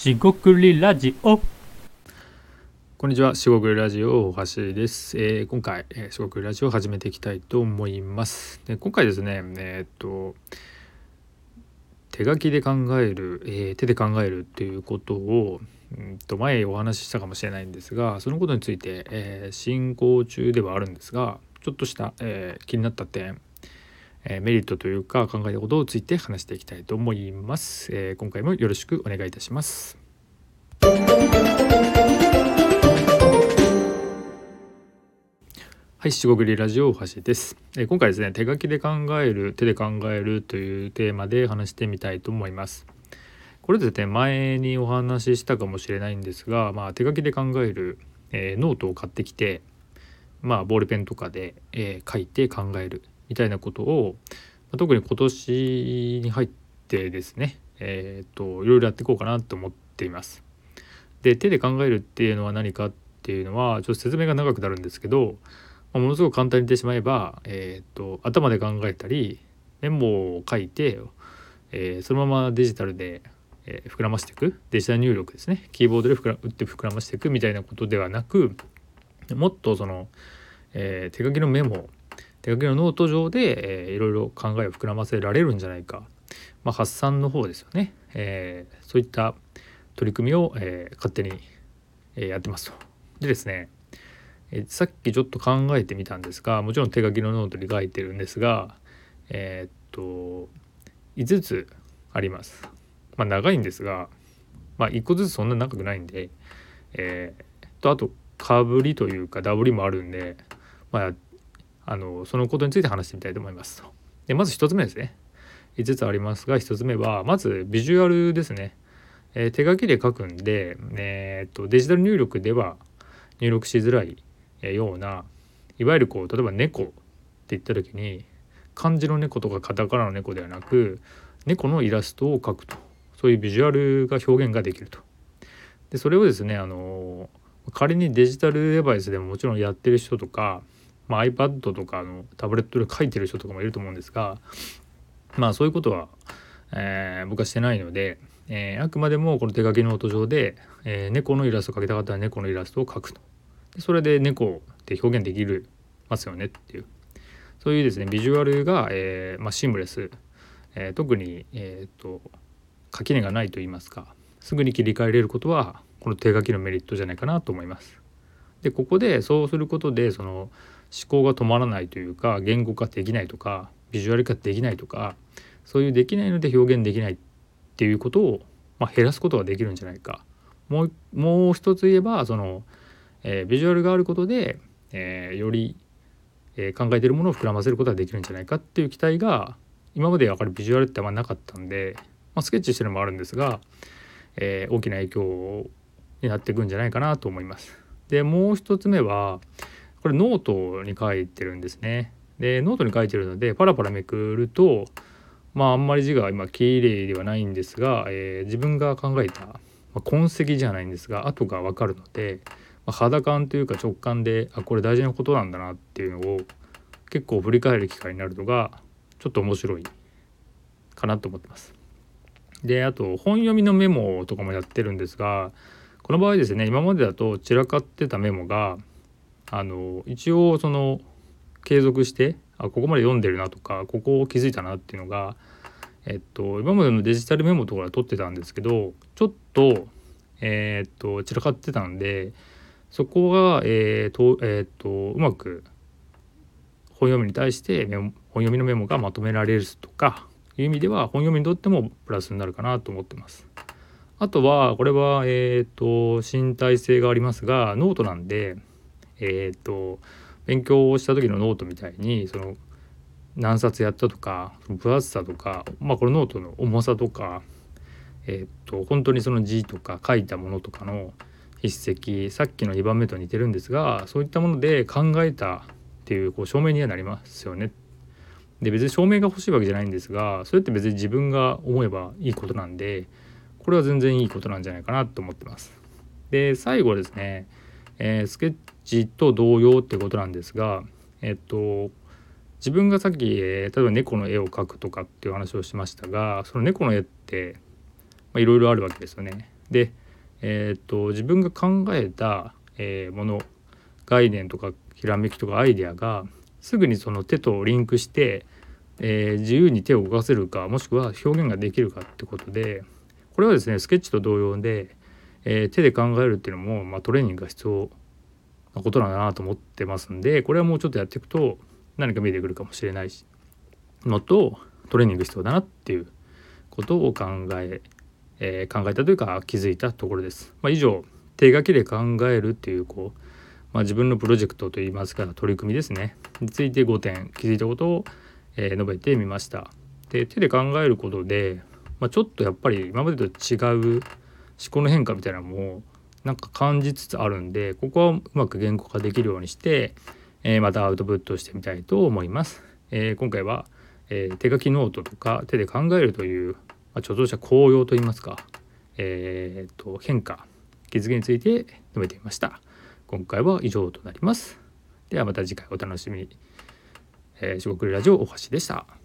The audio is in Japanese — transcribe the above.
しごくりラジオこんにちは、しごくりラジオ大橋です。えー今回、えー、しごくりラジオを始めていきたいと思います。で今回ですね、えーっと手書きで考える、えー手で考えるっていうことを、うんと前お話ししたかもしれないんですが、そのことについて、えー進行中ではあるんですが、ちょっとした、えー気になった点、えーメリットというか考えたことについて話していきたいと思います。えー今回もよろしくお願いいたします。はい、しごぐりラジオ大橋です、えー今回ですね、手書きで考える、手で考えるというテーマで話してみたいと思います。これですね、前にお話ししたかもしれないんですが、まあ、手書きで考える、えーノートを買ってきて、まあ、ボールペンとかで、えー書いて考えるみたいなことを、ま特に今年に入ってですね、えー、といろいろやっていこうかなと思っています。で手で考えるっていうのは何かっていうのはちょっと説明が長くなるんですけど、まあものすごく簡単に言ってしまえば、えー、と頭で考えたりメモを書いて、えーそのままデジタルで、え膨らましていくデジタル入力ですねキーボードで膨ら打って膨らましていくみたいなことではなくもっとその、え手書きのメモ手書きのノート上で、えーいろいろ考えを膨らませられるんじゃないか、まあ、発散の方ですよね、えーそういった取り組みを、えー勝手に、えやってますと。でですね、えさっきちょっと考えてみたんですがもちろん手書きのノートに書いてるんですがえっと5つあります。まあ長いんですが、まあ、1個ずつそんな長くないんで、えーとあとかぶりというかダブりもあるんで、まあ、あのそのことについて話してみたいと思います。でまず1つ目ですね。5つありますが1つ目はまずビジュアルですね。えー手書きで書くんで、えーっとデジタル入力では入力しづらいようないわゆるこう例えば猫って言った時に漢字の猫とかカタカナの猫ではなく猫のイラストを描くとそういうビジュアルが表現ができると。でそれをですねあの仮にデジタルデバイスでももちろんやってる人とか、まあ、iPad とかのタブレットで書いてる人とかもいると思うんですがまあそういうことは、えー僕はしてないので、えーあくまでもこの手書きノート上で、えー猫のイラストを描きたかったら猫のイラストを描くと。でそれで猫って表現できるますよねっていうそういうですねビジュアルが、えーまあ、シームレス、えー特に、えー、と垣根がないと言いますかすぐに切り替えれることはこの手書きのメリットじゃないかなと思います。でここでそうすることでその思考が止まらないというか言語化できないとかビジュアル化できないとかそういうできないので表現できないっていうことを、まあ、減らすことができるんじゃないか。もうもう一つ言えばそのえービジュアルがあることで、えーより、えー考えているものを膨らませることができるんじゃないかっていう期待が今までやっぱりビジュアルってあんまなかったんで、まあ、スケッチしてるのもあるんですが、えー大きな影響になっていくんじゃないかなと思います。でもう一つ目はこれノートに書いてるんですね。でノートに書いてるのでパラパラめくるとまああんまり字が今綺麗ではないんですが、えー自分が考えた、まあ、痕跡じゃないんですが跡が分かるので、まあ肌感というか直感であこれ大事なことなんだなっていうのを結構振り返る機会になるのがちょっと面白いかなと思ってます。であと本読みのメモとかもやってるんですがこの場合ですね今までだと散らかってたメモがあの一応その継続してあここまで読んでるなとかここを気づいたなっていうのがえっと今までのデジタルメモとかで取ってたんですけどちょっとえーっと散らかってたんでそこが、えーとえーとうまく本読みに対してメモ本読みのメモがまとめられるとかいう意味では本読みにとってもプラスになるかなと思ってます。あとはこれは、えー、と身体性がありますがノートなんで、えー、と勉強をした時のノートみたいにその何冊やったとか分厚さとか、まあ、このノートの重さとか、えー、と本当にその字とか書いたものとかの筆跡さっきの2番目と似てるんですがそういったもので考えたっていうこう証明にはなりますよね。で別に証明が欲しいわけじゃないんですがそれって別に自分が思えばいいことなんでこれは全然いいことなんじゃないかなと思ってます。で最後ですね、えースケッチと同様ってことなんですがえっと自分がさっき、えー例えば猫の絵を描くとかっていう話をしましたがその猫の絵っていろいろあるわけですよね。で、えー、っと自分が考えた、え、もの概念とかひらめきとかアイデアがすぐにその手とリンクして、え、自由に手を動かせるかもしくは表現ができるかってことでこれはですねスケッチと同様で、えー、手で考えるっていうのも、まあ、トレーニングが必要なことなんだなと思ってますんでこれはもうちょっとやっていくと何か見えてくるかもしれないしのとトレーニング必要だなっていうことを考ええー、考えたというか気づいたところです。まあ、以上手書きで考えるっていうこう、まあ、自分のプロジェクトといいますか取り組みですねについて5点気づいたことを、えー、述べてみました。で手で考えることで、まあ、ちょっとやっぱり今までと違う考の変化みたいなのもなんか感じつつあるんでここはうまく言語化できるようにして、えー、またアウトプットしてみたいと思います。えー、今回は、えー、手書きノートとか手で考えるという、まあ、著蔵者紅葉といいますか、えーと、変化気づきについて述べてみました。今回は以上となります。ではまた次回お楽しみに。えー、四国ラジオ大橋でした。